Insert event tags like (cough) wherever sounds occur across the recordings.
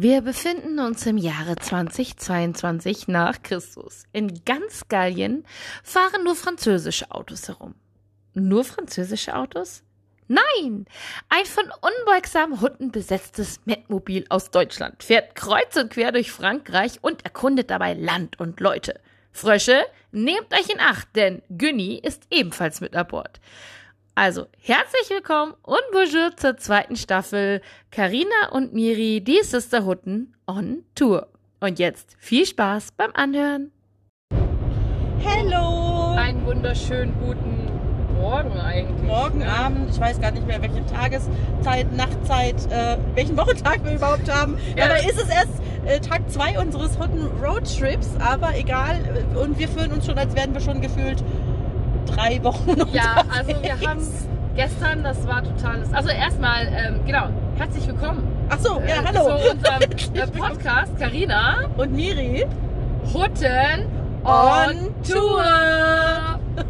Wir befinden uns im Jahre 2022 nach Christus. In ganz Gallien fahren nur französische Autos herum. Nur französische Autos? Nein! Ein von unbeugsamen Hunden besetztes Metmobil aus Deutschland fährt kreuz und quer durch Frankreich und erkundet dabei Land und Leute. Frösche, nehmt euch in Acht, denn Günni ist ebenfalls mit an Bord. Also, herzlich willkommen und bonjour zur zweiten Staffel Carina und Miri, die Sisterhutten on Tour. Und jetzt viel Spaß beim Anhören. Hello! Einen wunderschönen guten Morgen eigentlich. Morgen, ne? Abend, ich weiß gar nicht mehr, welche Tageszeit, Nachtzeit, äh, welchen (laughs) Wochentag wir überhaupt haben. Ja. Dabei ist es erst äh, Tag 2 unseres Hutten Roadtrips, aber egal. Und wir fühlen uns schon, als wären wir schon gefühlt drei Wochen Ja, unterwegs. also wir haben gestern, das war totales. Also erstmal, ähm, genau, herzlich willkommen. Ach so, ja, äh, hallo. Zu unserem (laughs) äh. Podcast, Carina, Und Miri. Hutten On on Tour. (laughs)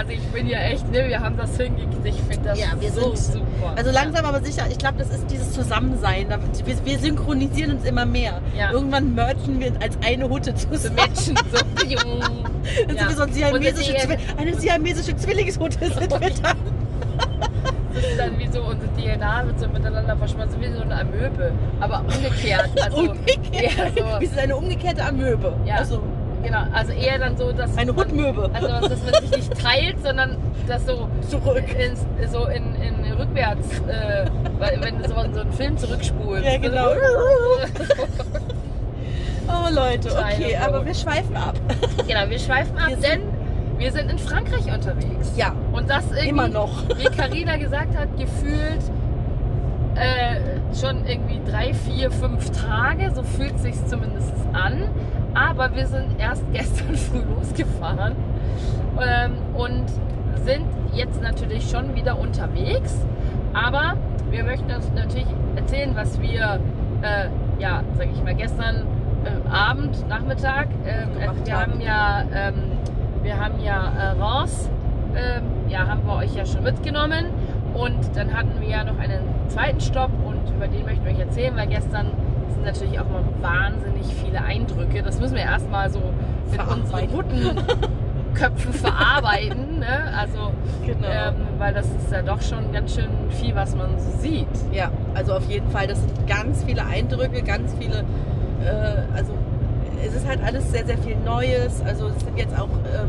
Also ich bin ja echt, ne, wir haben das hingekriegt. Ich finde das Ja, wir so sind- super. Also langsam aber sicher, ich glaube, das ist dieses Zusammensein. Wir, wir synchronisieren uns immer mehr. Ja. Irgendwann merchen wir als eine Hutte zusammen. Menschen, so jung. Dann Ja. sind wir so eine siamesische, eine siamesische Zwillingshutte sind wir dann. Das ist dann wie so unsere DNA wird so miteinander verschmolzen, wie so eine Amöbe. Aber umgekehrt. Also, (laughs) Umgekehrt. eher so, Wir sind eine umgekehrte Amöbe. Ja. Also genau, also eher dann so, dass. eine Hutmöbe. Also, dass man sich nicht teilt, sondern das so, Zurück. ins, so in, in rückwärts, äh, wenn du so, so einen Film zurückspulst. Ja, genau. (laughs) Oh Leute, okay, aber wir schweifen ab. genau, wir schweifen ab, Wir denn wir sind in Frankreich unterwegs. Ja, Und das irgendwie, immer noch. (laughs) wie Karina gesagt hat, gefühlt äh, schon irgendwie drei, vier, fünf Tage, so fühlt sich zumindest an. Aber wir sind erst (laughs) gestern früh losgefahren ähm, und sind jetzt natürlich schon wieder unterwegs. Aber wir möchten uns natürlich erzählen, was wir, äh, ja, sag ich mal, gestern äh, Abend, Nachmittag, Gemacht wir haben. haben ja, ähm, wir haben ja äh, Reims, ähm, ja, haben wir euch ja schon mitgenommen. Und dann hatten wir ja noch einen zweiten Stopp und über den möchten wir euch erzählen, weil gestern sind natürlich auch mal wahnsinnig viele Eindrücke. Das müssen wir erstmal so mit unseren guten Köpfen verarbeiten. (laughs) Ne? Also, Genau. ähm, weil das ist ja doch schon ganz schön viel, was man so sieht. Ja, also auf jeden Fall, das sind ganz viele Eindrücke, ganz viele, äh, also es ist halt alles sehr, sehr viel Neues. Also es sind jetzt auch ähm,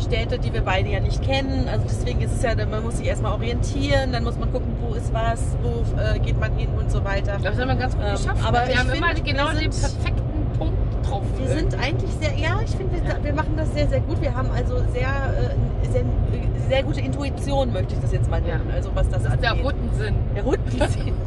Städte, die wir beide ja nicht kennen. Also deswegen ist es ja, man muss sich erstmal orientieren, dann muss man gucken, wo ist was, wo äh, geht man hin und so weiter. Das haben wir ganz gut Ähm, geschafft. aber ne? wir haben immer genau den perfekten Punkt drauf. Wir sind eigentlich sehr, ja, ich finde, wir, Ja. wir machen das sehr, sehr gut. Wir haben also sehr, äh, sehr, sehr gute Intuition, möchte ich das jetzt mal nennen. Ja. Also was das, das ist der. Huttensinn. Der Huttensinn. (laughs)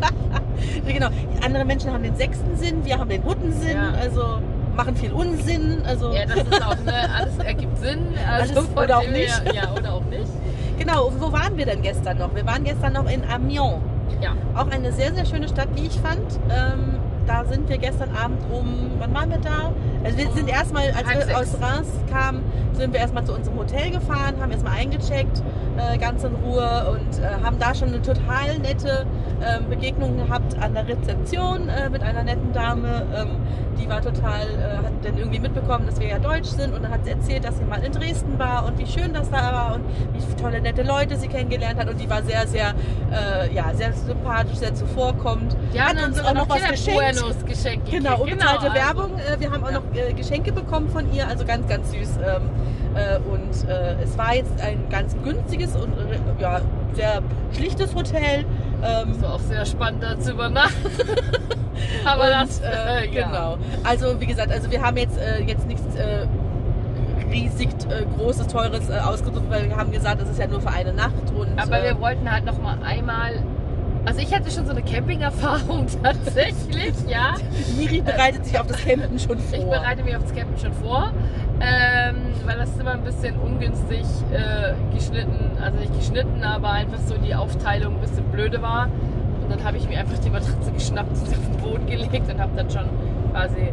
(laughs) Genau. Andere Menschen haben den sechsten Sinn, wir haben den Huttensinn, Ja. also machen viel Unsinn. Also Ja, das ist auch, ne, alles ergibt Sinn. Also Alles oder auch nicht. Ja, oder auch nicht. genau. Und wo waren wir denn gestern noch? Wir waren gestern noch in Amiens. Ja. Auch eine sehr, sehr schöne Stadt, wie ich fand. Ähm, da sind wir gestern Abend um, wann waren wir da? Also wir sind erstmal, als halb wir sechs. aus Reims kamen, sind wir erstmal zu unserem Hotel gefahren, haben erstmal eingecheckt, äh, ganz in Ruhe und äh, haben da schon eine total nette ähm, Begegnung gehabt an der Rezeption äh, mit einer netten Dame. Ähm, die war total, äh, hat dann irgendwie mitbekommen, dass wir ja deutsch sind und dann hat sie erzählt, dass sie mal in Dresden war und wie schön das da war und wie tolle nette Leute sie kennengelernt hat und die war sehr, sehr, äh, ja, sehr sympathisch, sehr zuvorkommend. Haben Hat uns auch noch was geschenkt. Buenos geschenkt. Genau, unbezahlte also- Werbung. Äh, wir haben auch Ja. noch äh, Geschenke bekommen von ihr, also ganz, ganz süß. Ähm, äh, und äh, es war jetzt ein ganz günstiges und äh, ja, sehr schlichtes Hotel. Ähm, Das war auch sehr spannend, da zu übernachten. (laughs) Aber und, das, äh, ja. genau. Also wie gesagt, also wir haben jetzt jetzt nichts riesig äh, großes, teures äh, ausgesucht, weil wir haben gesagt, es ist ja nur für eine Nacht und Aber äh, wir wollten halt noch mal einmal. Also ich hatte schon so eine Camping-Erfahrung (laughs) tatsächlich, ja. Miri bereitet sich auf das Campen schon vor. Ich bereite mich auf das Campen schon vor, ähm, weil das immer ein bisschen ungünstig äh, geschnitten, also nicht geschnitten, aber einfach so die Aufteilung ein bisschen blöde war. Und dann habe ich mir einfach die Matratze geschnappt und auf den Boden gelegt und habe dann schon quasi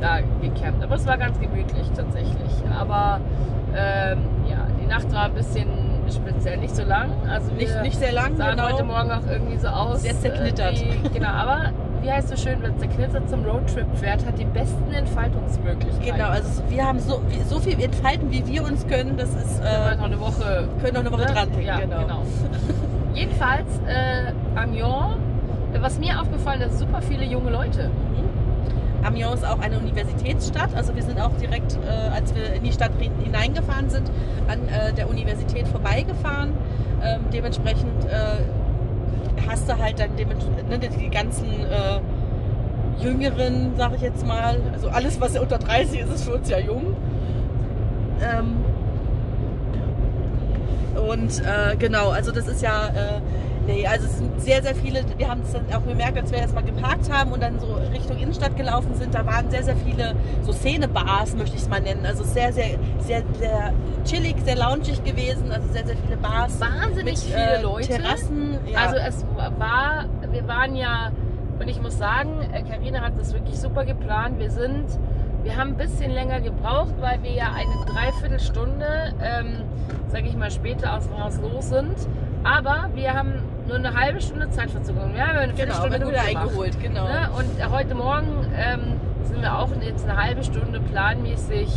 da gecampt. Aber es war ganz gemütlich tatsächlich. Aber ähm, ja, die Nacht war ein bisschen speziell, nicht so lang. Also nicht, nicht sehr lang, sahen genau. heute Morgen auch irgendwie so aus. Sehr zerknittert. äh, genau, aber wie heißt so schön, wenn der Knitzer zum Roadtrip fährt, hat die besten Entfaltungsmöglichkeiten. Genau, also wir haben so, wie- so viel entfalten, wie wir uns können, das ist, wir äh, noch eine Woche können noch eine Woche Ne? dran Ja, genau. (laughs) Jedenfalls, äh, Amiens, was mir aufgefallen ist, super viele junge Leute. Amiens ist auch eine Universitätsstadt. Also wir sind auch direkt, äh, als wir in die Stadt re- hineingefahren sind, an äh, der Universität vorbeigefahren. Ähm, dementsprechend äh, hast du halt dann ne, die ganzen äh, Jüngeren, sag ich jetzt mal, also alles, was unter 30 ist, ist für uns ja jung. Ähm, und äh, genau, also das ist ja, äh, nee, also es sind sehr, sehr viele, wir haben es dann auch gemerkt, als wir erstmal geparkt haben und dann so Richtung Innenstadt gelaufen sind, da waren sehr, sehr viele so Szenebars, möchte ich es mal nennen. Also sehr, sehr, sehr, sehr chillig, sehr loungig gewesen, also sehr, sehr viele Bars. Wahnsinnig mit, viele äh, Leute. Terrassen, ja. Also es war, wir waren ja, und ich muss sagen, Karina hat das wirklich super geplant. Wir sind, wir haben ein bisschen länger gebraucht, weil wir ja eine Dreiviertelstunde, ähm, sage ich mal, später aus dem Haus los sind. Aber wir haben nur eine halbe Stunde Zeitverzögerung. Wir haben eine genau, Viertelstunde wenn du gut eingeholt, genau. Ne? Und heute Morgen ähm, sind wir auch jetzt eine halbe Stunde planmäßig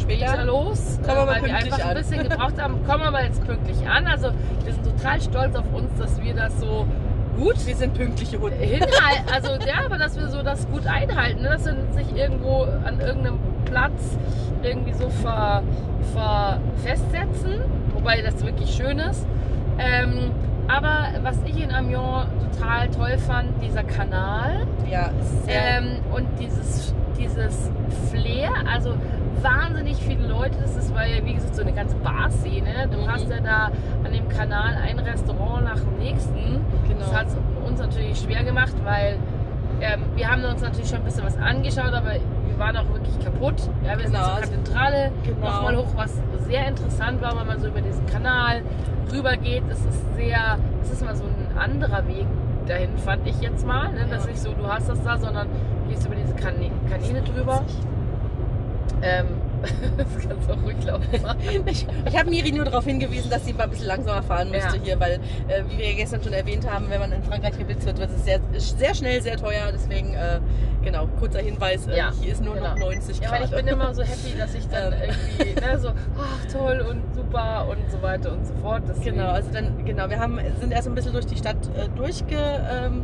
später los, Kommen wir äh, weil wir einfach ein an. bisschen gebraucht haben. Kommen wir mal jetzt pünktlich an. Also wir sind total stolz auf uns, dass wir das so Gut, wir sind pünktliche Hunde. hinhalten. Also ja, aber dass wir so das gut einhalten, ne? dass wir uns nicht irgendwo an irgendeinem Platz irgendwie so ver, ver festsetzen, wobei das wirklich schön ist. Ähm, aber was ich in Amiens total toll fand, dieser Kanal. Ja, ist sehr, Ähm, und dieses, dieses Flair, also wahnsinnig viele Leute, das ist, weil ja, wie gesagt, so eine ganze Bar-Szene. Du Mhm. hast ja da an dem Kanal ein Restaurant nach dem nächsten. genau. Das hat es uns natürlich schwer gemacht, weil ähm, wir haben uns natürlich schon ein bisschen was angeschaut, aber wir waren auch wirklich kaputt. Ja, wir Genau, sind also- zur Kathedrale genau. nochmal hoch, was sehr interessant war, weil man so über diesen Kanal rüber geht. Es ist sehr, es ist mal so ein anderer Weg dahin, fand ich jetzt mal. Ne? Das ist Ja. nicht so, du hast das da, sondern du gehst über diese Kanä Kanäle drüber. Ähm, (laughs) das kannst du auch ruhig laufen machen. Ich, ich habe Miri nur darauf hingewiesen, dass sie mal ein bisschen langsamer fahren müsste Ja. hier, weil, äh, wie wir ja gestern schon erwähnt haben, wenn man in Frankreich geblitzt wird, wird es sehr, sehr schnell sehr teuer. Deswegen, äh, genau, kurzer Hinweis, äh, Ja, hier ist nur genau. noch 90 Ja, Grad. weil ich bin immer so happy, dass ich dann Ähm. irgendwie ne, so, ach toll und super und so weiter und so fort. Deswegen, Genau, also dann, genau, wir haben, sind erst ein bisschen durch die Stadt äh, durchge, ähm,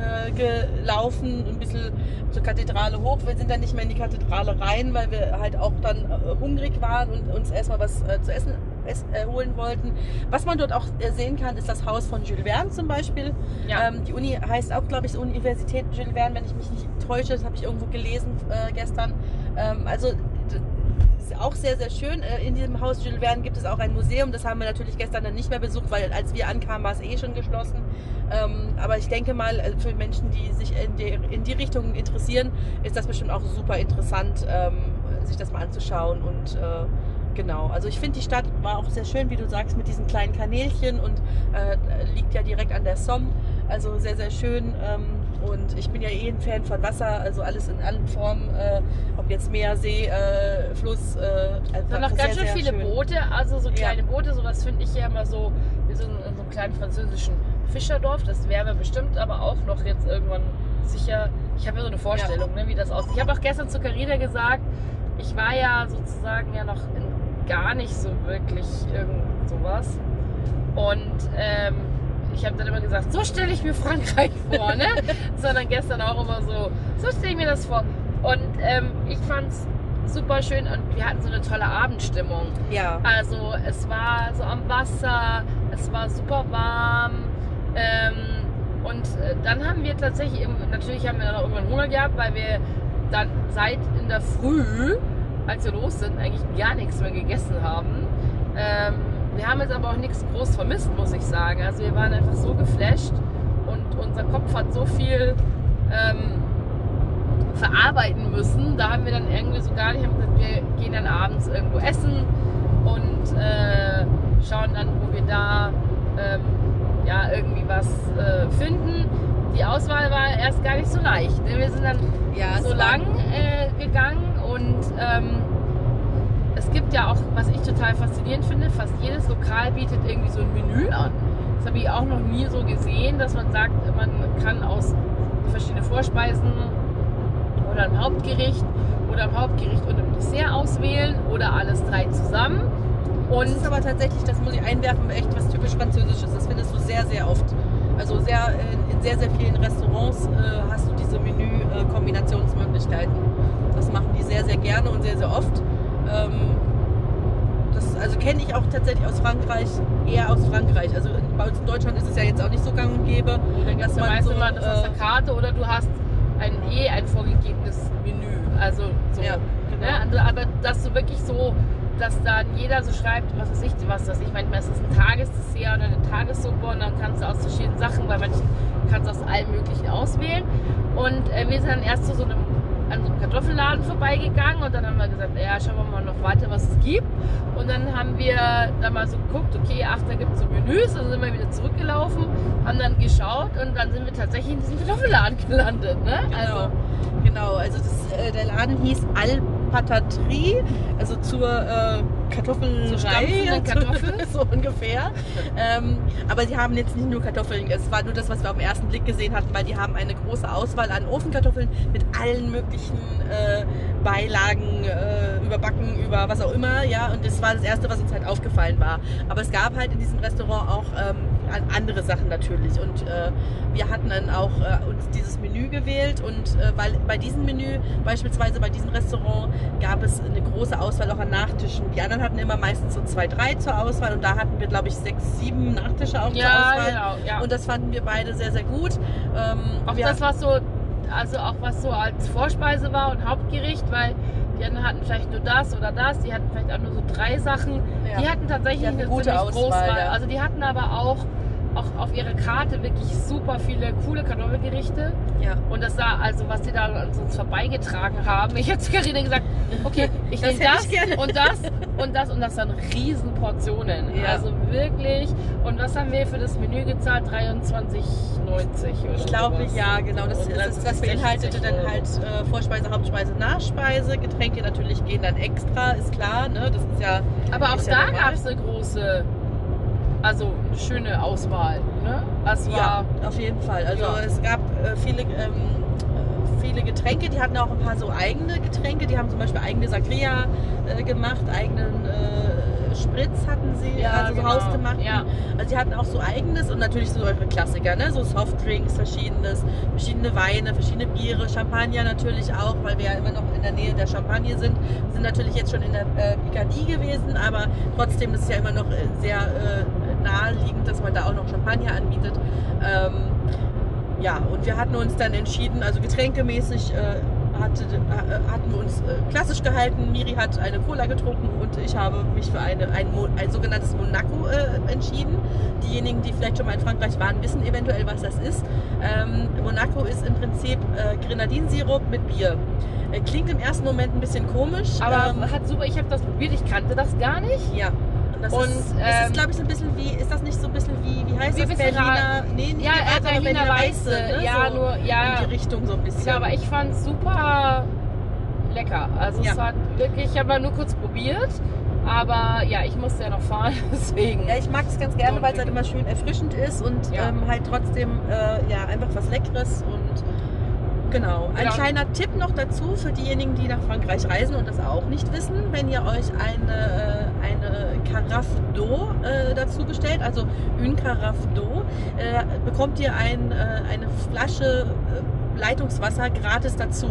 äh, gelaufen, ein bisschen zur Kathedrale hoch. Wir sind dann nicht mehr in die Kathedrale rein, weil wir halt auch dann äh, hungrig waren und uns erstmal was äh, zu essen ess, holen wollten. Was man dort auch sehen kann, ist das Haus von Jules Verne zum Beispiel. Ja. Ähm, die Uni heißt auch, glaube ich, Universität Jules Verne, wenn ich mich nicht täusche. Das habe ich irgendwo gelesen äh, gestern. Ähm, also ist auch sehr, sehr schön. Äh, In diesem Haus Jules Verne gibt es auch ein Museum. Das haben wir natürlich gestern dann nicht mehr besucht, weil als wir ankamen, war es eh schon geschlossen. Ähm, aber ich denke mal, äh, für Menschen, die sich in die, in die Richtung interessieren, ist das bestimmt auch super interessant, ähm, sich das mal anzuschauen. Und äh, genau, also ich finde, die Stadt war auch sehr schön, wie du sagst, mit diesen kleinen Kanälchen und liegt ja direkt an der Somme. Also sehr, sehr schön. Und ich bin ja eh ein Fan von Wasser, also alles in allen Formen, äh, ob jetzt Meer, See, äh, Fluss. Äh, sind noch ganz schön viele schön. Boote, also so Ja. kleine Boote, sowas finde ich ja immer so, wie so in, in so einem kleinen französischen Fischerdorf. Das wären wir bestimmt aber auch noch jetzt irgendwann sicher. Ich habe ja so eine Vorstellung, ne, wie das aussieht. Ich habe auch gestern zu Carina gesagt, ich war ja sozusagen ja noch in gar nicht so wirklich irgend sowas. Und ähm, ich habe dann immer gesagt, so stelle ich mir Frankreich (laughs) vor, ne? Sondern gestern auch immer so, so stelle ich mir das vor. Und ähm, ich fand es super schön und wir hatten so eine tolle Abendstimmung. Ja, Also es war so am Wasser, es war super warm. Ähm, und äh, dann haben wir tatsächlich, natürlich haben wir dann auch irgendwann Hunger gehabt, weil wir dann seit in der Früh, als wir los sind, eigentlich gar nichts mehr gegessen haben. Ähm, wir haben jetzt aber auch nichts groß vermisst, muss ich sagen. Also wir waren einfach so geflasht und unser Kopf hat so viel ähm, verarbeiten müssen. Da haben wir dann irgendwie so gar nicht, haben gesagt, wir gehen dann abends irgendwo essen und äh, schauen dann, wo wir da ähm, ja, irgendwie was äh, finden. Die Auswahl war erst gar nicht so leicht. Wir sind dann ja, so lang äh, gegangen und ähm, es gibt ja auch, was ich total faszinierend finde, fast jedes Lokal bietet irgendwie so ein Menü an. Das habe ich auch noch nie so gesehen, dass man sagt, man kann aus verschiedene Vorspeisen oder ein Hauptgericht oder im Hauptgericht und im Dessert auswählen oder alles drei zusammen. Und das ist aber tatsächlich, das muss ich einwerfen, echt was typisch Französisches. Das findest du sehr, sehr oft. Also sehr, in sehr, sehr vielen Restaurants äh, hast du diese Menü-Kombinationsmöglichkeiten. Das machen die sehr, sehr gerne und sehr, sehr oft. Ähm, das also kenne ich auch tatsächlich aus Frankreich, eher aus Frankreich. Also bei uns in Deutschland ist es ja jetzt auch nicht so gang und gäbe. Dann dass man meist so, immer das aus der äh, Karte oder du hast ein eh ein vorgegebenes Menü. Also so. Ja, genau. ne? Aber dass du wirklich so dass dann jeder so schreibt, was weiß ich, was das ich. Ist es ein Tagesdessert oder eine Tagessuppe und dann kannst du aus verschiedenen Sachen, weil manchen kannst du aus allem Möglichen auswählen. Und äh, wir sind dann erst zu so einem an so einem Kartoffelladen vorbeigegangen und dann haben wir gesagt, ja, schauen wir mal noch weiter, was es gibt. Und dann haben wir dann mal so geguckt, okay, ach, da gibt es so Menüs, dann sind wir wieder zurückgelaufen, haben dann geschaut und dann sind wir tatsächlich in diesem Kartoffelladen (laughs) gelandet. Ne? Genau, also, genau, also das, äh, der Laden hieß Al Patatrie, also zur äh, Kartoffelstei, Kartoffeln, (laughs) so ungefähr. ähm, aber sie haben jetzt nicht nur Kartoffeln, es war nur das, was wir auf den ersten Blick gesehen hatten, weil die haben eine große Auswahl an Ofenkartoffeln mit allen möglichen äh, Beilagen, äh, überbacken, über was auch immer, ja. Und das war das Erste, was uns halt aufgefallen war. Aber es gab halt in diesem Restaurant auch ähm, andere Sachen natürlich. Und äh, wir hatten dann auch äh, uns dieses Menü gewählt und äh, weil bei diesem Menü, beispielsweise bei diesem Restaurant, gab es eine große Auswahl auch an Nachtischen. Die anderen hatten immer meistens so zwei, drei zur Auswahl und da hatten wir, glaube ich, sechs, sieben Nachtische auch ja, zur Auswahl. Genau, ja. Und das fanden wir beide sehr, sehr gut. Ähm, auch das, was so, also auch was so als Vorspeise war und Hauptgericht, weil die anderen hatten vielleicht nur das oder das, die hatten vielleicht auch nur so drei Sachen. Ja. Die hatten tatsächlich die hatten eine gute Auswahl. Ja. Also die hatten aber auch auch auf ihrer Karte wirklich super viele coole Kartoffelgerichte. Ja. Und das sah, also was sie da an uns vorbeigetragen haben. Ich habe zu Carina gesagt, okay, (laughs) ich nehme das, das und das und das und das waren riesen Portionen. Ja. Also wirklich. Und was haben wir für das Menü gezahlt? 23,90 oder Ich glaube, ja, genau. Das, das, das beinhaltete dann halt äh, Vorspeise, Hauptspeise, Nachspeise. Getränke natürlich gehen dann extra, ist klar. Ne? Das ist ja. Aber auch da ja gab es eine große also eine schöne Auswahl. Ne? Es war, ja, auf jeden Fall. Also ja. es gab äh, viele, ähm, äh, viele Getränke, die hatten auch ein paar so eigene Getränke. Die haben zum Beispiel eigene Sangria äh, gemacht, eigenen äh, Spritz hatten sie, ja, also so genau. hausgemacht. Ja. Also die hatten auch so eigenes und natürlich so eure Klassiker, ne? so Softdrinks, verschiedenes, verschiedene Weine, verschiedene Biere, Champagner natürlich auch, weil wir ja immer noch in der Nähe der Champagne sind. Wir sind natürlich jetzt schon in der äh, Picardie gewesen, aber trotzdem ist es ja immer noch äh, sehr äh, naheliegend, dass man da auch noch Champagner anbietet. Ähm, ja, und wir hatten uns dann entschieden, also getränkemäßig äh, hatte, äh, hatten wir uns äh, klassisch gehalten. Miri hat eine Cola getrunken und ich habe mich für eine, ein, ein sogenanntes Monaco äh, entschieden. Diejenigen, die vielleicht schon mal in Frankreich waren, wissen eventuell, was das ist. Ähm, Monaco ist im Prinzip äh, Grenadinsirup mit Bier. Klingt im ersten Moment ein bisschen komisch. Aber ähm, hat super, ich habe das probiert, ich kannte das gar nicht. Ja, das und, ist, ähm, ist glaube ich, so ein bisschen wie, ist das nicht so ein bisschen wie, wie heißt wie das? Berliner, nee, nee, ja, äh, Berliner, Berliner Weiße. Ne? Ja, so nur, ja. In die Richtung so ein bisschen. Ja, aber ich fand es super lecker. Also ja. es hat wirklich, ich habe mal nur kurz probiert. Aber ja, ich musste ja noch fahren, (laughs) deswegen. Ja, ich mag es ganz gerne, weil es halt immer schön erfrischend ist und ja. ähm, halt trotzdem äh, ja, einfach was Leckeres und Genau. Ein genau. kleiner Tipp noch dazu für diejenigen, die nach Frankreich reisen und das auch nicht wissen. Wenn ihr euch eine, äh, eine Carafe d'eau äh, dazu bestellt, also une Carafe d'eau, äh, bekommt ihr ein, äh, eine Flasche äh, Leitungswasser gratis dazu.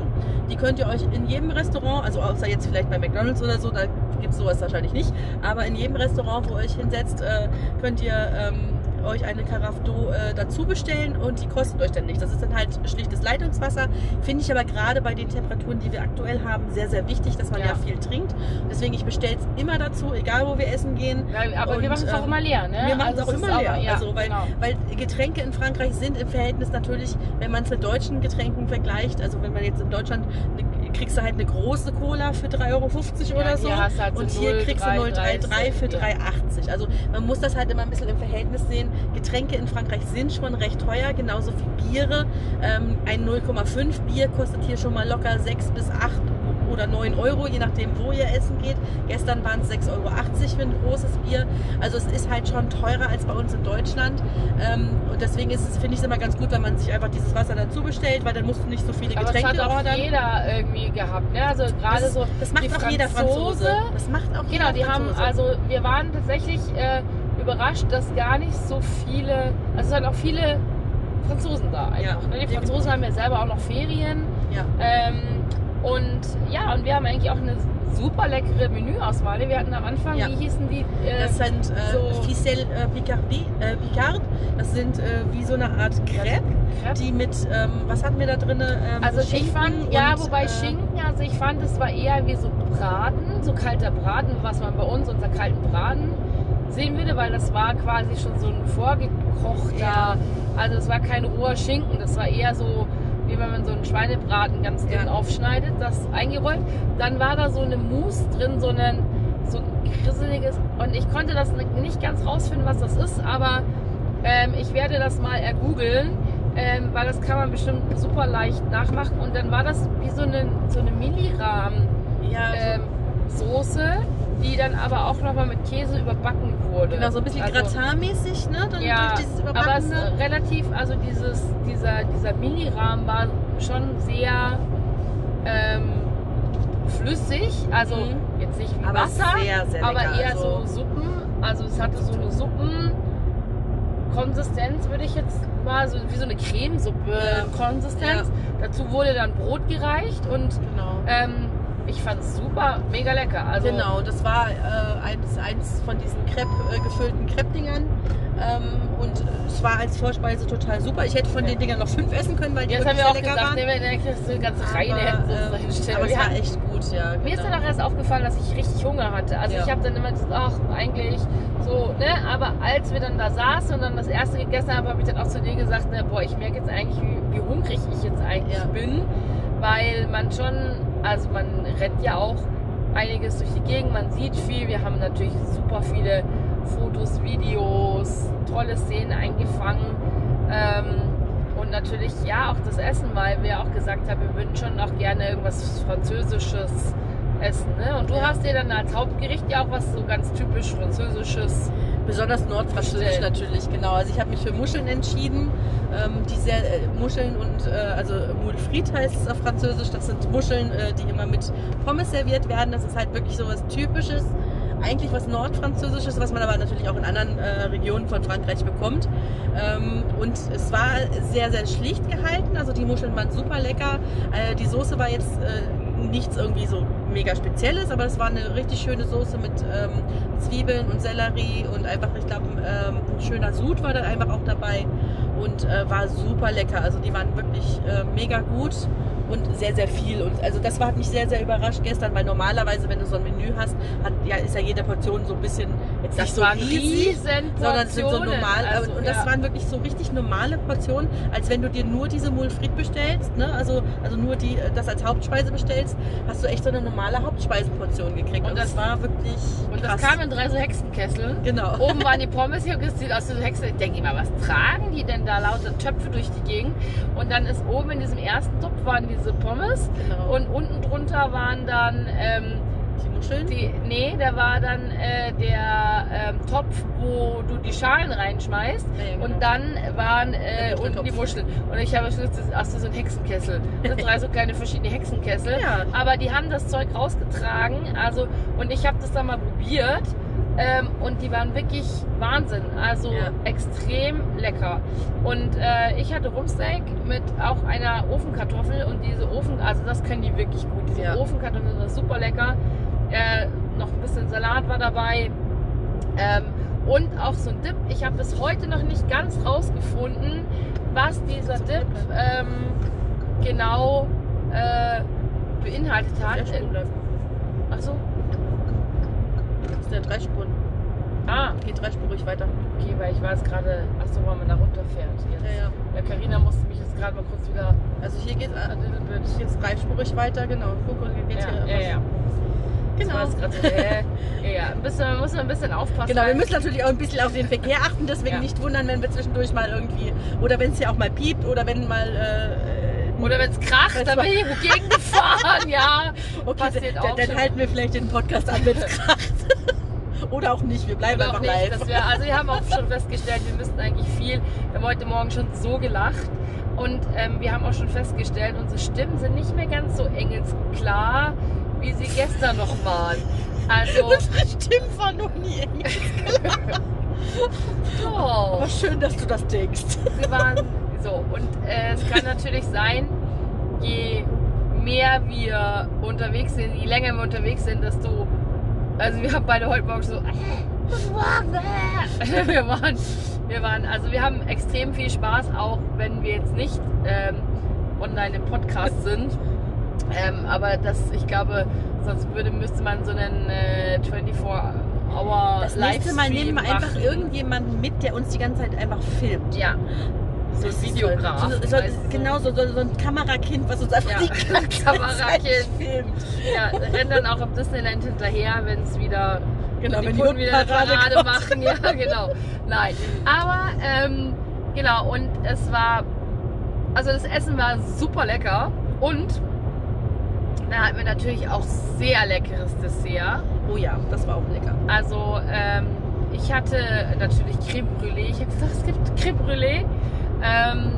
Die könnt ihr euch in jedem Restaurant, also außer jetzt vielleicht bei McDonalds oder so, da gibt es sowas wahrscheinlich nicht, aber in jedem Restaurant, wo ihr euch hinsetzt, äh, könnt ihr ähm, euch eine Carafe d'eau äh, dazu bestellen und die kostet euch dann nicht. Das ist dann halt schlichtes Leitungswasser. Finde ich aber gerade bei den Temperaturen, die wir aktuell haben, sehr, sehr wichtig, dass man ja, ja viel trinkt. Deswegen, ich bestelle es immer dazu, egal wo wir essen gehen. Ja, aber und, wir machen es auch immer leer, ne? Wir machen es also auch immer leer. ja, also, weil, genau. weil Getränke in Frankreich sind im Verhältnis natürlich, wenn man es mit deutschen Getränken vergleicht, also wenn man jetzt in Deutschland eine kriegst du halt eine große Cola für 3,50 Euro ja, oder so. Halt und hier 0, kriegst 3, du 033 für 3,80. Also man muss das halt immer ein bisschen im Verhältnis sehen. Getränke in Frankreich sind schon recht teuer, genauso wie Biere. Ähm, ein 0,5 Bier kostet hier schon mal locker 6 bis 8 oder 9 Euro, je nachdem, wo ihr essen geht. Gestern waren es 6,80 Euro für ein großes Bier. Also es ist halt schon teurer als bei uns in Deutschland. Ähm, und deswegen ist es, finde ich es immer ganz gut, wenn man sich einfach dieses Wasser dazu bestellt, weil dann musst du nicht so viele Aber das Getränke hat auch ordern. jeder irgendwie gehabt. Ne? Also gerade Das, so das macht die auch jeder Franzose. Franzose. Das macht auch Genau, jeder die haben, Franzose. also wir waren tatsächlich äh, überrascht, dass gar nicht so viele, also es sind auch viele Franzosen da einfach. Ja, ne? Die. Franzosen haben ja selber auch noch Ferien. ja. Ähm, und ja, und wir haben eigentlich auch eine super leckere Menüauswahl. Wir hatten am Anfang, Ja. wie hießen die? Äh, Das sind äh, so- Ficelle äh, Picardie, äh, Picard. Das sind äh, wie so eine Art Crepe, Crepe. die mit, ähm, was hatten wir da drin? Ähm, Also ich Schinken fand, ja, wobei äh, Schinken, also ich fand, es war eher wie so Braten, so kalter Braten, was man bei uns unter kalten Braten sehen würde, weil das war quasi schon so ein vorgekochter, Ja. also es war kein roher Schinken, das war eher so, wie wenn man so einen Schweinebraten ganz dünn Ja. aufschneidet, das eingerollt. Dann war da so eine Mousse drin, so ein, so ein grisseliges, und ich konnte das nicht ganz rausfinden, was das ist, aber ähm, ich werde das mal ergoogeln, ähm, weil das kann man bestimmt super leicht nachmachen. Und dann war das wie so eine, so eine Mini-Rahmen Ja, ähm, Soße, die dann aber auch nochmal mit Käse überbacken wurde. genau, so ein bisschen Also, Gratin-mäßig, ne? Dann Ja, durch dieses aber es relativ, also dieses, dieser, dieser Mini-Rahmen war schon sehr ähm, flüssig, also Mhm. jetzt nicht wie Aber Wasser, sehr, sehr aber lecker, eher also- so Suppen. Also es hatte so eine Suppenkonsistenz, würde ich jetzt mal, so wie so eine Cremesuppe-Konsistenz. Dazu wurde dann Brot gereicht und Genau. ähm, ich fand es super, mega lecker. Also Genau, das war äh, eins, eins von diesen Crepe, äh, gefüllten Crepe-Dingern. Ähm, und es war als Vorspeise total super. Ich hätte von Ja. den Dingern noch fünf essen können, weil die jetzt haben wir auch lecker gesagt, waren. ne, wir du eine ganze Reihe aber, ähm, aber es war echt gut, ja. Mir ist genau. dann auch erst aufgefallen, dass ich richtig Hunger hatte. Also Ja. ich habe dann immer gesagt, ach, eigentlich so, ne? Aber als wir dann da saßen und dann das erste gegessen haben, habe ich dann auch zu dir gesagt, ne, boah, ich merke jetzt eigentlich, wie, wie hungrig ich jetzt eigentlich Ja. bin. Weil man schon, also man rennt ja auch einiges durch die Gegend, man sieht viel. Wir haben natürlich super viele Fotos, Videos, tolle Szenen eingefangen. Ähm, und natürlich ja auch das Essen, weil wir auch gesagt haben, wir würden schon auch gerne irgendwas Französisches essen. Ne? Und du hast dir dann als Hauptgericht ja auch was so ganz typisch Französisches. Besonders nordfranzösisch natürlich, genau. Also ich habe mich für Muscheln entschieden. Ähm, die sehr, äh, Muscheln und äh, also Moule frite heißt es auf Französisch. Das sind Muscheln, äh, die immer mit Pommes serviert werden. Das ist halt wirklich so was Typisches. Eigentlich was Nordfranzösisches, was man aber natürlich auch in anderen äh, Regionen von Frankreich bekommt. Ähm, und es war sehr, sehr schlicht gehalten. Also die Muscheln waren super lecker. Äh, die Soße war jetzt äh, nichts irgendwie so mega Spezielles, aber es war eine richtig schöne Soße mit ähm, Zwiebeln und Sellerie und einfach, ich glaube, ähm, ein schöner Sud war da einfach auch dabei und äh, war super lecker. Also die waren wirklich äh, mega gut und sehr, sehr viel. Und also das war hat mich sehr, sehr überrascht gestern, weil normalerweise, wenn du so ein Menü hast, hat, ja, ist ja jede Portion so ein bisschen jetzt nicht so riesig. riesen Sondern sind so normal. Also, und das ja. waren wirklich so richtig normale Portionen, als wenn du dir nur diese Moule frite bestellst, ne? also, also nur die, das als Hauptspeise bestellst, hast du echt so eine normale Hauptspeisenportion gekriegt. Und Und, das- das, war wirklich Und das krass. kam in drei so Hexenkesseln. Genau. Oben waren die Pommes, hier sieht aus wie so Hexe. Ich denke immer, was tragen die denn da lauter Töpfe durch die Gegend? Und dann ist oben in diesem ersten Topf waren diese Pommes genau. und unten drunter waren dann ähm, die Muscheln. die, nee, da war dann äh, der ähm, Topf, wo du die Schalen reinschmeißt. Ja, genau. Und dann waren äh, unten die Muscheln. Und ich habe schon gesagt, ach so, so ein Hexenkessel. Das sind drei so kleine verschiedene Hexenkessel. Ja. Aber die haben das Zeug rausgetragen. Also, und ich habe das dann mal probiert. Ähm, und die waren wirklich Wahnsinn. Also Ja. extrem lecker. Und äh, ich hatte Rumsteak mit auch einer Ofenkartoffel. Und diese Ofen, also das können die wirklich gut. Diese Ja. Ofenkartoffeln sind super lecker. Äh, noch ein bisschen Salat war dabei. Ähm, und auch so ein Dip. Ich habe bis heute noch nicht ganz rausgefunden, was dieser Dip ähm, genau äh, beinhaltet hat. Bleibt. Achso. Ist der Dreispuren. Ah, Geht dreispurig weiter. okay, weil ich weiß gerade, achso, weil man da runterfährt. Jetzt. Ja, ja. Ja, Carina musste mich jetzt gerade mal kurz wieder. Also hier geht es jetzt dreispurig weiter, genau. Guck, und geht's Ja, hier ja, ja. Genau. War jetzt grad so, äh, ja, ja, ein bisschen, man muss ein bisschen aufpassen. Genau, wir müssen natürlich auch ein bisschen auf den Verkehr achten, deswegen Ja. nicht wundern, wenn wir zwischendurch mal irgendwie, oder wenn es hier auch mal piept oder wenn mal äh, Oder wenn es kracht, dann bin ich wogegen gefahren, ja. (laughs) Okay, dann, dann halten wir vielleicht den Podcast an, wenn es kracht. Oder auch nicht, wir bleiben Oder einfach nicht, live. Wir, also wir haben auch schon festgestellt, wir müssten eigentlich viel. Wir haben heute Morgen schon so gelacht. Und ähm, wir haben auch schon festgestellt, unsere Stimmen sind nicht mehr ganz so engelsklar, wie sie gestern noch waren. Also, (laughs) unsere Stimmen waren noch nie engelsklar. (laughs) oh. Aber schön, dass du das denkst. Sie waren so. Und äh, es kann natürlich sein, je mehr wir unterwegs sind, je länger wir unterwegs sind, desto. Also wir haben beide heute Morgen so. (laughs) wir waren, wir waren, also wir haben extrem viel Spaß, auch wenn wir jetzt nicht ähm, online im Podcast (laughs) sind. Ähm, aber das, ich glaube, sonst würde, müsste man so einen äh, 24 Hour Das nächste Mal nehmen wir einfach irgendjemanden mit, der uns die ganze Zeit einfach filmt. Ja. So ein Videograf. So, so, genau, so, so, ein Kamerakind, was uns einfach ja, die (laughs) ganze Kamerakind filmt. Ja, rennt dann auch am Disneyland hinterher, wenn es wieder genau, wenn die, Kunden wieder eine Parade machen. Ja, genau. Nein. Aber ähm, genau, und es war, also das Essen war super lecker und da hatten wir natürlich auch sehr leckeres Dessert. Oh ja, das war auch lecker. Also ähm, ich hatte natürlich Creme Brûlée. Ich habe gesagt, es gibt Creme Brûlée. Ähm,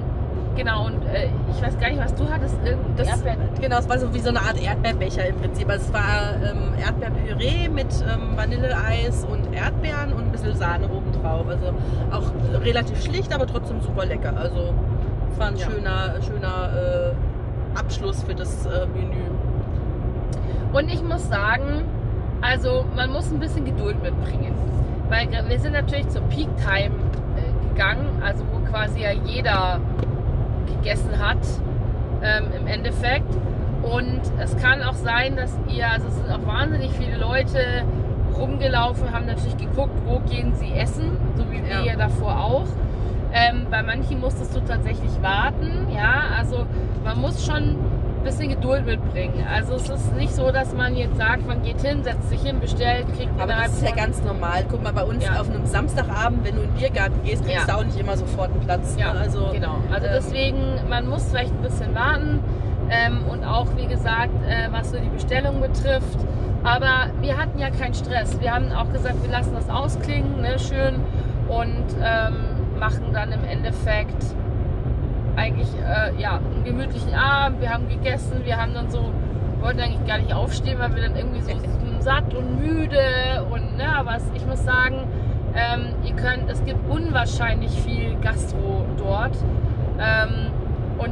genau, und äh, ich weiß gar nicht, was du hattest. Das, genau, es war so wie so eine Art Erdbeerbecher im Prinzip. Also es war ähm, Erdbeerpüree mit ähm, Vanilleeis und Erdbeeren und ein bisschen Sahne oben drauf. Also auch relativ schlicht, aber trotzdem super lecker. Also es war ein ja. schöner, schöner äh, Abschluss für das äh, Menü. Und ich muss sagen, also man muss ein bisschen Geduld mitbringen. Weil wir sind natürlich zur Peak Time gegangen, also wo quasi ja jeder gegessen hat ähm, im Endeffekt. Und es kann auch sein, dass ihr, also es sind auch wahnsinnig viele Leute rumgelaufen, haben natürlich geguckt, wo gehen sie essen, so wie wir ja davor auch. Ähm, bei manchen musstest du tatsächlich warten, ja, also man muss schon bisschen Geduld mitbringen. Also es ist nicht so, dass man jetzt sagt, man geht hin, setzt sich hin, bestellt, kriegt Aber das ist ja ganz normal. Guck mal, bei uns ja. auf einem Samstagabend, wenn du in den Biergarten gehst, kriegst ja. du auch nicht immer sofort einen Platz. Ja, also, genau. Also ähm, deswegen, man muss vielleicht ein bisschen warten. Ähm, und auch, wie gesagt, äh, was so die Bestellung betrifft. Aber wir hatten ja keinen Stress. Wir haben auch gesagt, wir lassen das ausklingen, ne, schön, und ähm, machen dann im Endeffekt eigentlich äh, ja, einen gemütlichen Abend. Wir haben gegessen, wir haben dann so, wollten eigentlich gar nicht aufstehen, weil wir dann irgendwie so (laughs) satt und müde und ne, aber ich muss sagen, ähm, ihr könnt, es gibt unwahrscheinlich viel Gastro dort ähm, und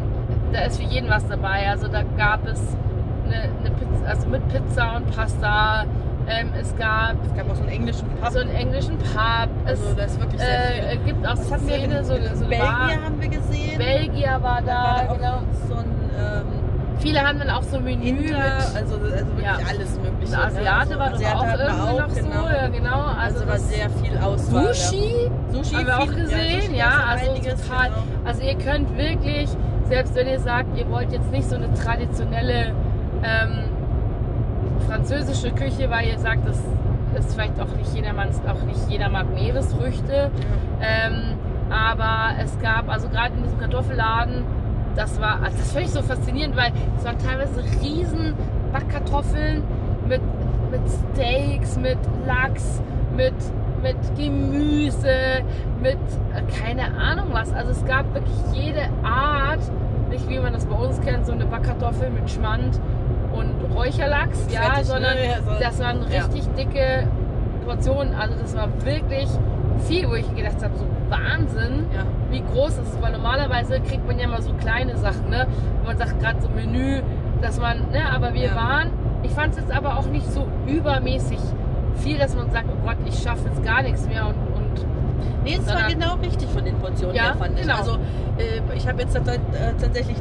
da ist für jeden was dabei. Also da gab es eine, eine Pizza, also mit Pizza und Pasta. Ähm, es gab es gab auch so einen englischen Pub. So einen englischen Pub. Also es, das ist wirklich sehr äh, gibt auch so Szene, so, so Belgier Bar. haben wir gesehen. Belgier war da, war genau. So ein, ähm, Viele haben dann auch so Menü Inter, mit, also, also wirklich ja. alles mögliche. Ein Asiate ne? also, war Asiate auch irgendwie auch, noch genau. so, ja genau. Also, also war sehr viel Auswahl. Sushi, ja. Sushi haben wir auch gesehen, ja, ja also einiges, total. Genau. Also ihr könnt wirklich, selbst wenn ihr sagt, ihr wollt jetzt nicht so eine traditionelle ähm, französische Küche, weil ihr sagt, das ist vielleicht auch nicht jedermanns, auch nicht jeder mag Meeresfrüchte. Ähm, aber es gab, also gerade in diesem Kartoffelladen, das war, also das fand ich so faszinierend, weil es waren teilweise riesen Backkartoffeln mit, mit Steaks, mit Lachs, mit, mit Gemüse, mit äh, keine Ahnung was. Also es gab wirklich jede Art, nicht wie man das bei uns kennt, so eine Backkartoffel mit Schmand Räucherlachs, ja, Fertig, sondern ne? ja, das waren richtig ja. dicke Portionen. Also das war wirklich viel, wo ich gedacht habe, so Wahnsinn, ja. wie groß das ist. Weil normalerweise kriegt man ja mal so kleine Sachen, ne? Wenn man sagt gerade so Menü, dass man, ne, aber wir waren, ich fand es jetzt aber auch nicht so übermäßig viel, dass man sagt, oh Gott, ich schaffe jetzt gar nichts mehr und, und Nee, es war genau richtig von den Portionen ja, her, fand ich. Genau. Also äh, ich habe jetzt äh, tatsächlich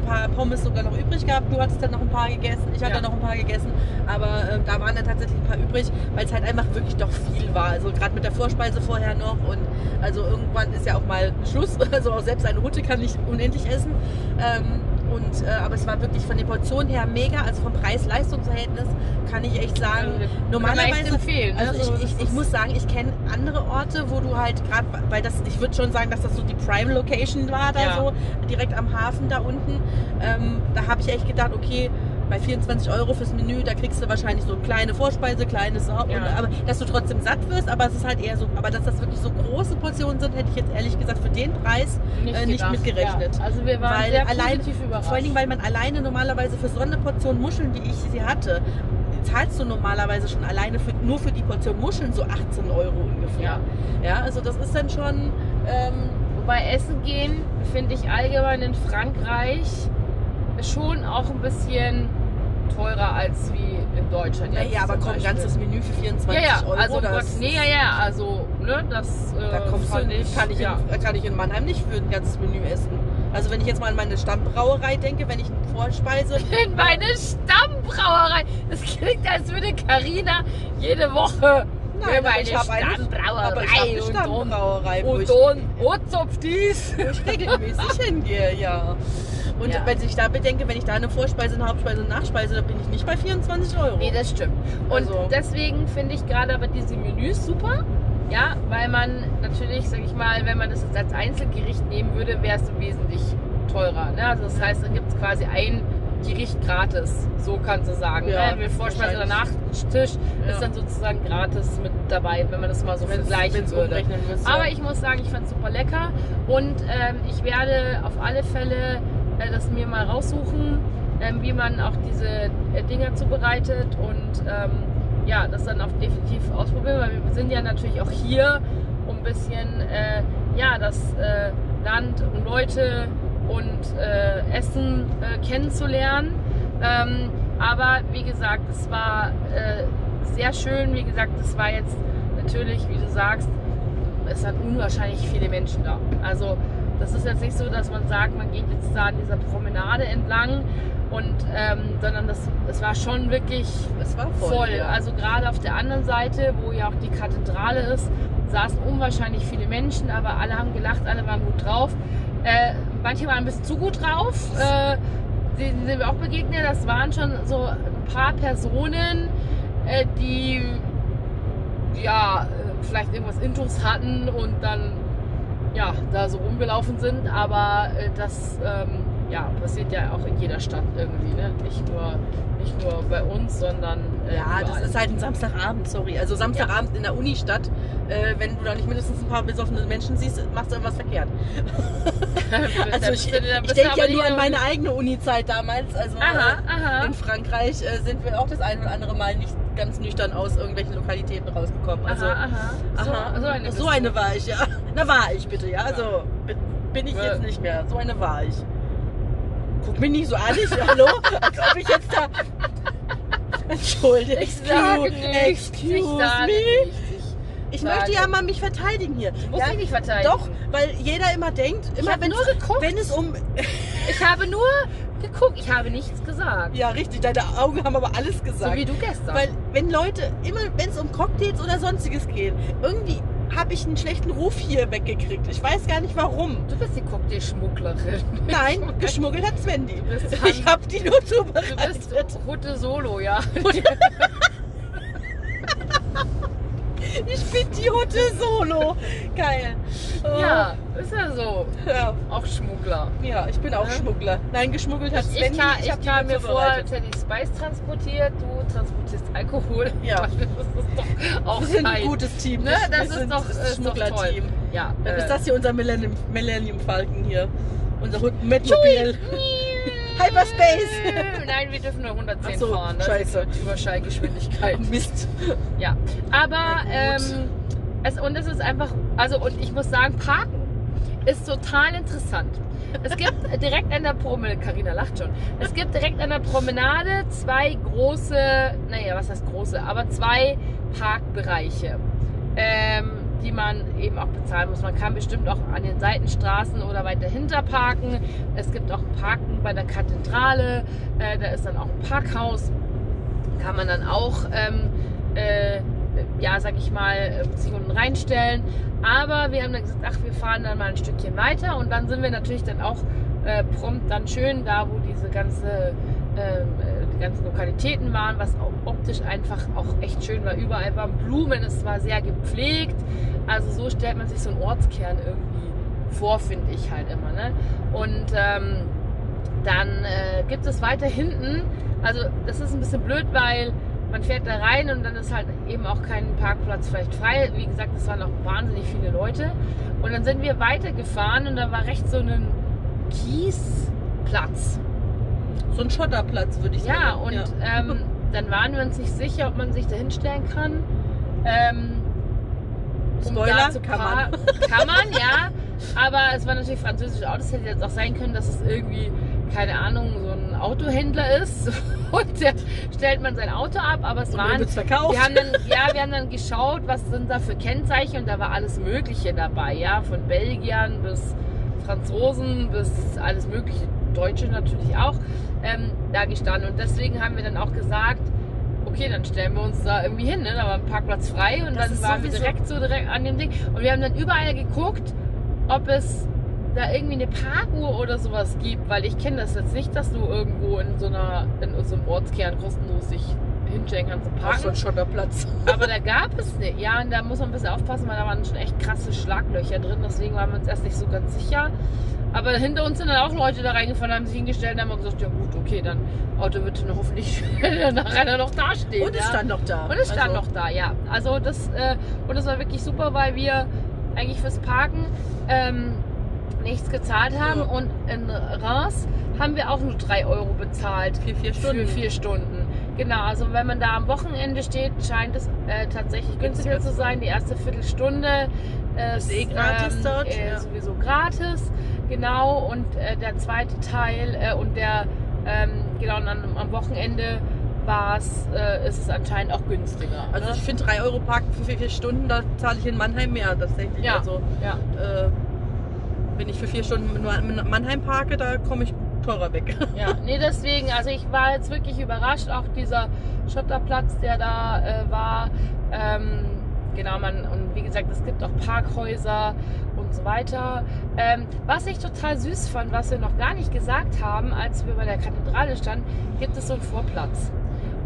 ein paar Pommes sogar noch übrig gehabt. Du hattest dann noch ein paar gegessen, ich hatte ja. noch ein paar gegessen. Aber äh, da waren dann tatsächlich ein paar übrig, weil es halt einfach wirklich doch viel war. Also gerade mit der Vorspeise vorher noch und also irgendwann ist ja auch mal Schluss. (laughs) Also auch selbst eine Hutte kann nicht unendlich essen. Ähm, und, äh, aber es war wirklich von den Portionen her mega. Also vom Preis-Leistungs-Verhältnis kann ich echt sagen, Ja, normalerweise. empfehlen. ne? Also So, ich, ich, das ich ist- muss sagen, ich kenne andere Orte, wo du halt gerade, weil das, ich würde schon sagen, dass das so die Prime Location war da Ja. so, direkt am Hafen da unten. Ähm, da habe ich echt gedacht, okay, bei 24 Euro fürs Menü, da kriegst du wahrscheinlich so eine kleine Vorspeise, kleines Ja. und, aber dass du trotzdem satt wirst, aber es ist halt eher so, aber dass das wirklich so große Portionen sind, hätte ich jetzt ehrlich gesagt für den Preis äh, nicht mitgerechnet. Ja. Also wir waren Weil sehr allein- überrascht. Vor allen Dingen, weil man alleine normalerweise für so eine Portion Muscheln, wie ich sie hatte, zahlst du normalerweise schon alleine für, nur für die Portion Muscheln so 18 Euro ungefähr. Ja, also das ist dann schon. Ähm, Wobei Essen gehen, finde ich allgemein in Frankreich schon auch ein bisschen teurer als wie in Deutschland. naja, aber zum komm, ein ganzes Menü für 24 ja, ja, Euro. also das, Gott, nee, ja, ja, also, ne, das äh, Da kommst du, ich, kann, ich ja. in, kann ich in Mannheim nicht für ein ganzes Menü essen. Also wenn ich jetzt mal an meine Stammbrauerei denke, wenn ich Vorspeise. (laughs) in meine Stammbrauerei. Das klingt, als würde Karina jede Woche Nein, in aber meine ich habe eine, Stammbrauerei aber habe eine und, Stammbrauerei, und, wo und ich dann Ozopf dies. wo ich regelmäßig (laughs) hingehe, ja. Und Ja. wenn ich da bedenke, wenn ich da eine Vorspeise, eine Hauptspeise und Nachspeise, dann bin ich nicht bei 24 Euro. Nee, das stimmt. Und Also- deswegen finde ich gerade aber diese Menüs super. Ja, weil man natürlich, sag ich mal, wenn man das jetzt als Einzelgericht nehmen würde, wäre es wesentlich teurer. Ne? Also das heißt, dann gibt es quasi ein Gericht gratis. So kannst du sagen. Ja, ne? Mit Vorspeise oder. Nachtisch Ja. ist dann sozusagen gratis mit dabei, wenn man das mal so Wenn's- vergleichen wenn's würde. Aber ich muss sagen, ich fand es super lecker und ähm, ich werde auf alle Fälle äh, das mir mal raussuchen, ähm, wie man auch diese äh, Dinger zubereitet und ähm, ja, das dann auch definitiv ausprobieren, weil wir sind ja natürlich auch hier, um ein bisschen äh, ja, das äh, Land und Leute und äh, Essen äh, kennenzulernen. Ähm, aber wie gesagt, es war sehr schön. Wie gesagt, es war jetzt natürlich, wie du sagst, es sind unwahrscheinlich viele Menschen da. Also das ist jetzt nicht so, dass man sagt, man geht jetzt da an dieser Promenade entlang und ähm, sondern das, es war schon wirklich es war voll. voll. ja. Also gerade auf der anderen Seite, wo ja auch die Kathedrale ist, saßen unwahrscheinlich viele Menschen, aber alle haben gelacht, alle waren gut drauf. Äh, manche waren ein bisschen zu gut drauf. Äh, denen sind wir auch begegnet. Das waren schon so ein paar Personen, äh, die ja äh, vielleicht irgendwas Intus hatten und dann ja da so rumgelaufen sind. Aber äh, das ähm, ja, passiert ja auch in jeder Stadt irgendwie, ne? Nicht nur, nicht nur bei uns, sondern äh, Ja, das ist halt ein Samstagabend, sorry. Also Samstagabend in der Unistadt, äh, wenn du da nicht mindestens ein paar besoffene Menschen siehst, machst du irgendwas verkehrt. (laughs) Also ich, ich denke ja nur an meine eigene Uni-Zeit damals. Also Aha, äh, aha. in Frankreich äh, sind wir auch das ein oder andere Mal nicht ganz nüchtern aus irgendwelchen Lokalitäten rausgekommen. Also, aha, aha. So, aha, so eine, so eine war ich, ja. Na war ich bitte, ja. Also bin, ich jetzt nicht mehr. So eine war ich. Guck mich nicht so an, ich, hallo? Als ob ich jetzt da. Entschuldige, Ich sage excuse, nichts. Ich excuse sage me. nichts. Ich sage- möchte ja mal mich verteidigen hier. Ich muss ja, dich nicht verteidigen. Doch, weil jeder immer denkt, immer hab wenn, nur geguckt. wenn es um. Ich habe nur geguckt, ich habe nichts gesagt. Ja, richtig, deine Augen haben aber alles So gesagt. wie du gestern. weil, wenn Leute, immer wenn es um Cocktails oder sonstiges geht, irgendwie habe ich einen schlechten Ruf hier weggekriegt. Ich weiß gar nicht warum. du bist die Cocktailschmugglerin. (laughs) Nein, geschmuggelt hat Svendy. Ich habe die nur du bist zubereitet. Hutte Solo, ja. (laughs) (laughs) Ich bin die Hutte Solo. Geil. Oh, Ja, ist ja so. Ja, Auch Schmuggler. ja, ich bin auch Ja. Schmuggler. Nein, geschmuggelt hat Ich, Svendy. ich, ich die kam mir vor, ich Spice transportiert, du transportierst Alkohol. Ja. (laughs) Das ist doch auch Wir sind ein gutes Team. Ne, Wir das ist doch- das Schmugglerteam. Ja, Dann äh, ist das hier unser Millennium, Millennium Falcon hier. Unser Hund. Hyperspace. Nein, wir dürfen nur 110 Ach so, fahren. Das scheiße. ist Überschallgeschwindigkeit. Mist. Ja, aber ähm, es, und es ist einfach, also und ich muss sagen, Parken ist total interessant. Es gibt (laughs) direkt an der Promenade, Carina lacht schon, es gibt direkt an der Promenade zwei große, naja, was heißt große, aber zwei Parkbereiche, ähm, die man eben auch bezahlen muss. Man kann bestimmt auch an den Seitenstraßen oder weiter hinter parken. Es gibt auch Parken bei der Kathedrale, äh, da ist dann auch ein Parkhaus kann man dann auch, ähm, äh, ja, sag ich mal, sich unten reinstellen. Aber wir haben dann gesagt, ach, wir fahren dann mal ein Stückchen weiter und dann sind wir natürlich dann auch äh, prompt dann schön da, wo diese ganze, ähm, äh, ganzen Lokalitäten waren, was auch optisch einfach auch echt schön war. Überall waren Blumen, es war sehr gepflegt. Also so stellt man sich so einen Ortskern irgendwie vor, finde ich halt immer. Ne? Und ähm, dann äh, gibt es weiter hinten, also das ist ein bisschen blöd, weil man fährt da rein und dann ist halt eben auch kein Parkplatz vielleicht frei. Wie gesagt, es waren auch wahnsinnig viele Leute. Und dann sind wir weitergefahren und da war rechts so ein Kiesplatz. So ein Schotterplatz, würde ich sagen. Ja, und Ähm, (laughs) dann waren wir uns nicht sicher, ob man sich da hinstellen kann. Ähm, um Spoiler, zu kann par- Kann man, ja. Aber es war natürlich französische Autos. Hätte jetzt auch sein können, dass es irgendwie, keine Ahnung, so ein Autohändler ist. (laughs) Und der stellt man sein Auto ab. Aber es Und waren verkauft. wir haben dann, ja, wir haben dann geschaut, was sind da für Kennzeichen und da war alles Mögliche dabei, ja, von Belgiern bis Franzosen bis alles Mögliche, Deutsche natürlich auch, ähm, da gestanden. Und deswegen haben wir dann auch gesagt, okay, dann stellen wir uns da irgendwie hin, ne? da war ein Parkplatz frei und Das dann waren wir direkt so direkt an dem Ding. Und wir haben dann überall geguckt, ob es da irgendwie eine Parkuhr oder sowas gibt, weil ich kenne das jetzt nicht, dass du irgendwo in so einer, in einem Ortskern kostenlos dich hinstellen kannst und parken. so ein Schotterplatz. Aber da gab es nicht. Ja, und da muss man ein bisschen aufpassen, weil da waren schon echt krasse Schlaglöcher drin. Deswegen waren wir uns erst nicht so ganz sicher. Aber hinter uns sind dann auch Leute da reingefahren, haben sich hingestellt und haben gesagt, ja gut, okay, dann Auto wird dann hoffentlich (laughs) nachher noch dastehen. Und es ja. stand noch da. Und es stand Also, noch da, ja. Also das, äh, und das war wirklich super, weil wir eigentlich fürs Parken ähm, nichts gezahlt haben. Ja. Und in Reims haben wir auch nur 3 Euro bezahlt Vier, vier Stunden. für vier Stunden. Genau, also wenn man da am Wochenende steht, scheint es äh, tatsächlich günstiger zu sein. Die erste Viertelstunde äh, Ist eh gratis dort, äh, ja. sowieso gratis. Genau, und äh, der zweite Teil äh, und der, ähm, genau, und dann am Wochenende war es, äh, ist es anscheinend auch günstiger. Also ne? ich finde 3 Euro Parken für vier, vier Stunden, da zahle ich in Mannheim mehr tatsächlich. Ja. Also ja. äh, wenn ich für vier Stunden in Mannheim parke, da komme ich teurer weg. Ja, nee, deswegen, also ich war jetzt wirklich überrascht, auch dieser Schotterplatz, der da äh, war. Ähm, genau, man, und wie gesagt, es gibt auch Parkhäuser und so weiter. Ähm, was ich total süß fand, was wir noch gar nicht gesagt haben, als wir bei der Kathedrale standen, gibt es so einen Vorplatz.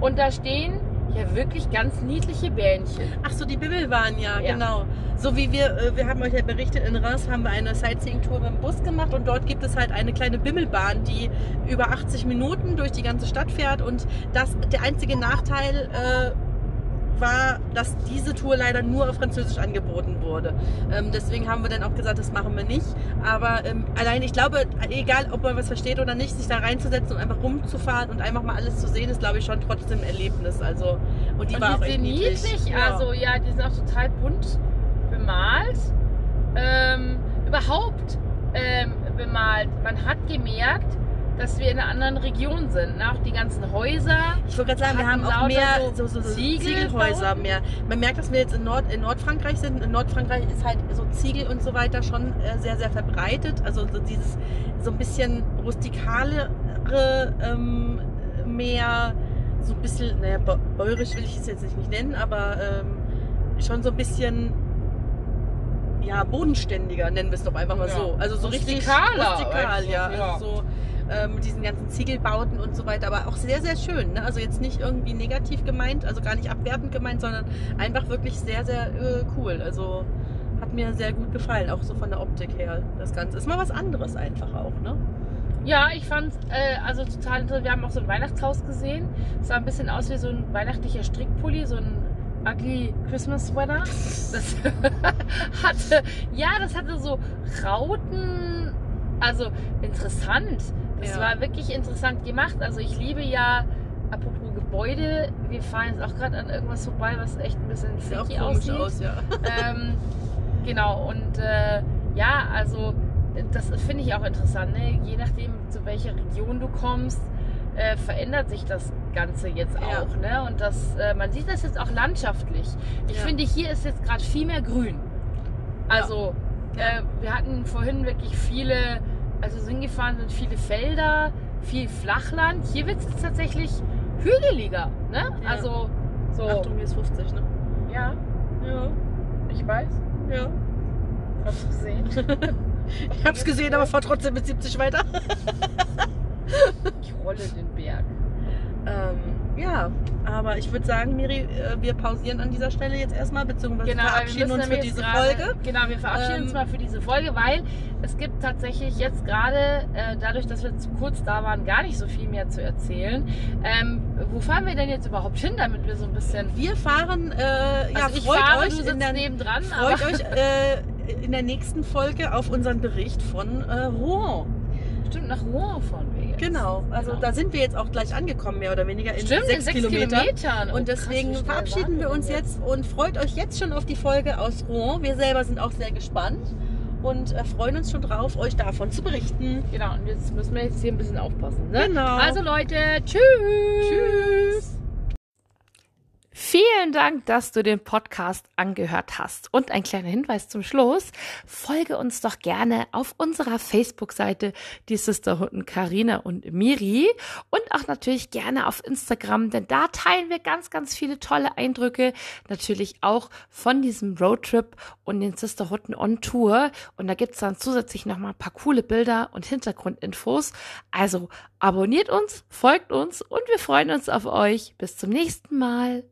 Und da stehen ja wirklich ganz niedliche Bähnchen. Ach so, die waren ja, Ja. genau. So wie wir, äh, wir haben euch ja berichtet, in Reims haben wir eine Sightseeing-Tour mit dem Bus gemacht und dort gibt es halt eine kleine Bimmelbahn, die über 80 Minuten durch die ganze Stadt fährt und das, der einzige Nachteil äh, war, dass diese Tour leider nur auf Französisch angeboten wurde. Ähm, deswegen haben wir dann auch gesagt, das machen wir nicht. Aber ähm, allein, ich glaube, egal ob man was versteht oder nicht, sich da reinzusetzen und einfach rumzufahren und einfach mal alles zu sehen, ist glaube ich schon trotzdem ein Erlebnis. Also, und die und war die auch sind niedlich. niedlich, also ja, die sind auch total bunt bemalt. Ähm, überhaupt ähm, bemalt. Man hat gemerkt, dass wir in einer anderen Region sind. Ne? Auch die ganzen Häuser. Ich wollte gerade sagen, wir haben auch mehr so so, so, Ziegel Ziegelhäuser mehr. Man merkt, dass wir jetzt in, Nord, in Nordfrankreich sind. In Nordfrankreich ist halt so Ziegel und so weiter schon äh, sehr, sehr verbreitet. Also so dieses so ein bisschen rustikalere, ähm, mehr so ein bisschen, naja, bä- bäuerisch will ich es jetzt nicht nennen, aber ähm, schon so ein bisschen ja, bodenständiger, nennen wir es doch einfach mal Ja. so. Also so richtig rustikal, ja. Also so ähm, mit diesen ganzen Ziegelbauten und so weiter, aber auch sehr, sehr schön. Ne? Also jetzt nicht irgendwie negativ gemeint, also gar nicht abwertend gemeint, sondern einfach wirklich sehr, sehr äh, cool. Also hat mir sehr gut gefallen, auch so von der Optik her. Das Ganze ist mal was anderes einfach auch, ne? Ja, ich fand äh, also total interessant. Wir haben auch so ein Weihnachtshaus gesehen. Es sah ein bisschen aus wie so ein weihnachtlicher Strickpulli, so ein ugly Christmas Sweater. Das (laughs) hatte, ja, das hatte so Rauten. Also interessant. Das Ja. war wirklich interessant gemacht. Also ich liebe ja, apropos Gebäude, wir fahren jetzt auch gerade an irgendwas vorbei, was echt ein bisschen freaky aussieht aus, ja. (laughs) ähm, genau, und äh, ja, also das finde ich auch interessant. Ne? Je nachdem, zu welcher Region du kommst, äh, verändert sich das Ganze jetzt Ja. auch. Ne? Und das, äh, man sieht das jetzt auch landschaftlich. Ich Ja. finde, hier ist jetzt gerade viel mehr Grün. Also, Ja. Äh, wir hatten vorhin wirklich viele, also sind gefahren sind viele Felder, viel Flachland. Hier wird es tatsächlich hügeliger. Ne? Ja. Also, so. Achtung, hier ist 50, ne? Ja, Ja, ich weiß. ja. Du gesehen? (laughs) Ich hab's gesehen, aber fahr trotzdem mit 70 weiter. ich rolle den Berg. Ähm, ja, aber ich würde sagen, Miri, äh, wir pausieren an dieser Stelle jetzt erstmal, beziehungsweise genau, verabschieden uns für diese grade, Folge. Genau, wir verabschieden ähm, uns mal für diese Folge, weil es gibt tatsächlich jetzt gerade, äh, dadurch, dass wir zu kurz da waren, gar nicht so viel mehr zu erzählen. Ähm, wo fahren wir denn jetzt überhaupt hin, damit wir so ein bisschen... Wir fahren, äh, also ja, ich freut fahre, euch in der, nebendran. Freut euch äh, in der nächsten Folge auf unseren Bericht von äh, Rouen. Stimmt, nach Rouen fahren wir jetzt. Genau, also genau. da sind wir jetzt auch gleich angekommen, mehr oder weniger in Stimmt, sechs, sechs Kilometern. Kilometern. Und oh, deswegen krass, verabschieden wir uns jetzt und freut euch jetzt schon auf die Folge aus Rouen. Wir selber sind auch sehr gespannt und äh, freuen uns schon drauf, euch davon zu berichten. Genau, und jetzt müssen wir jetzt hier ein bisschen aufpassen. Ne? Genau. Also Leute, tschüss. Tschüss. Vielen Dank, dass du den Podcast angehört hast. Und ein kleiner Hinweis zum Schluss. Folge uns doch gerne auf unserer Facebook-Seite, die Sisterhunden Karina und Miri. Und auch natürlich gerne auf Instagram, denn da teilen wir ganz, ganz viele tolle Eindrücke. Natürlich auch von diesem Roadtrip und den Sisterhunden on Tour. Und da gibt's dann zusätzlich nochmal ein paar coole Bilder und Hintergrundinfos. Also abonniert uns, folgt uns und wir freuen uns auf euch. Bis zum nächsten Mal.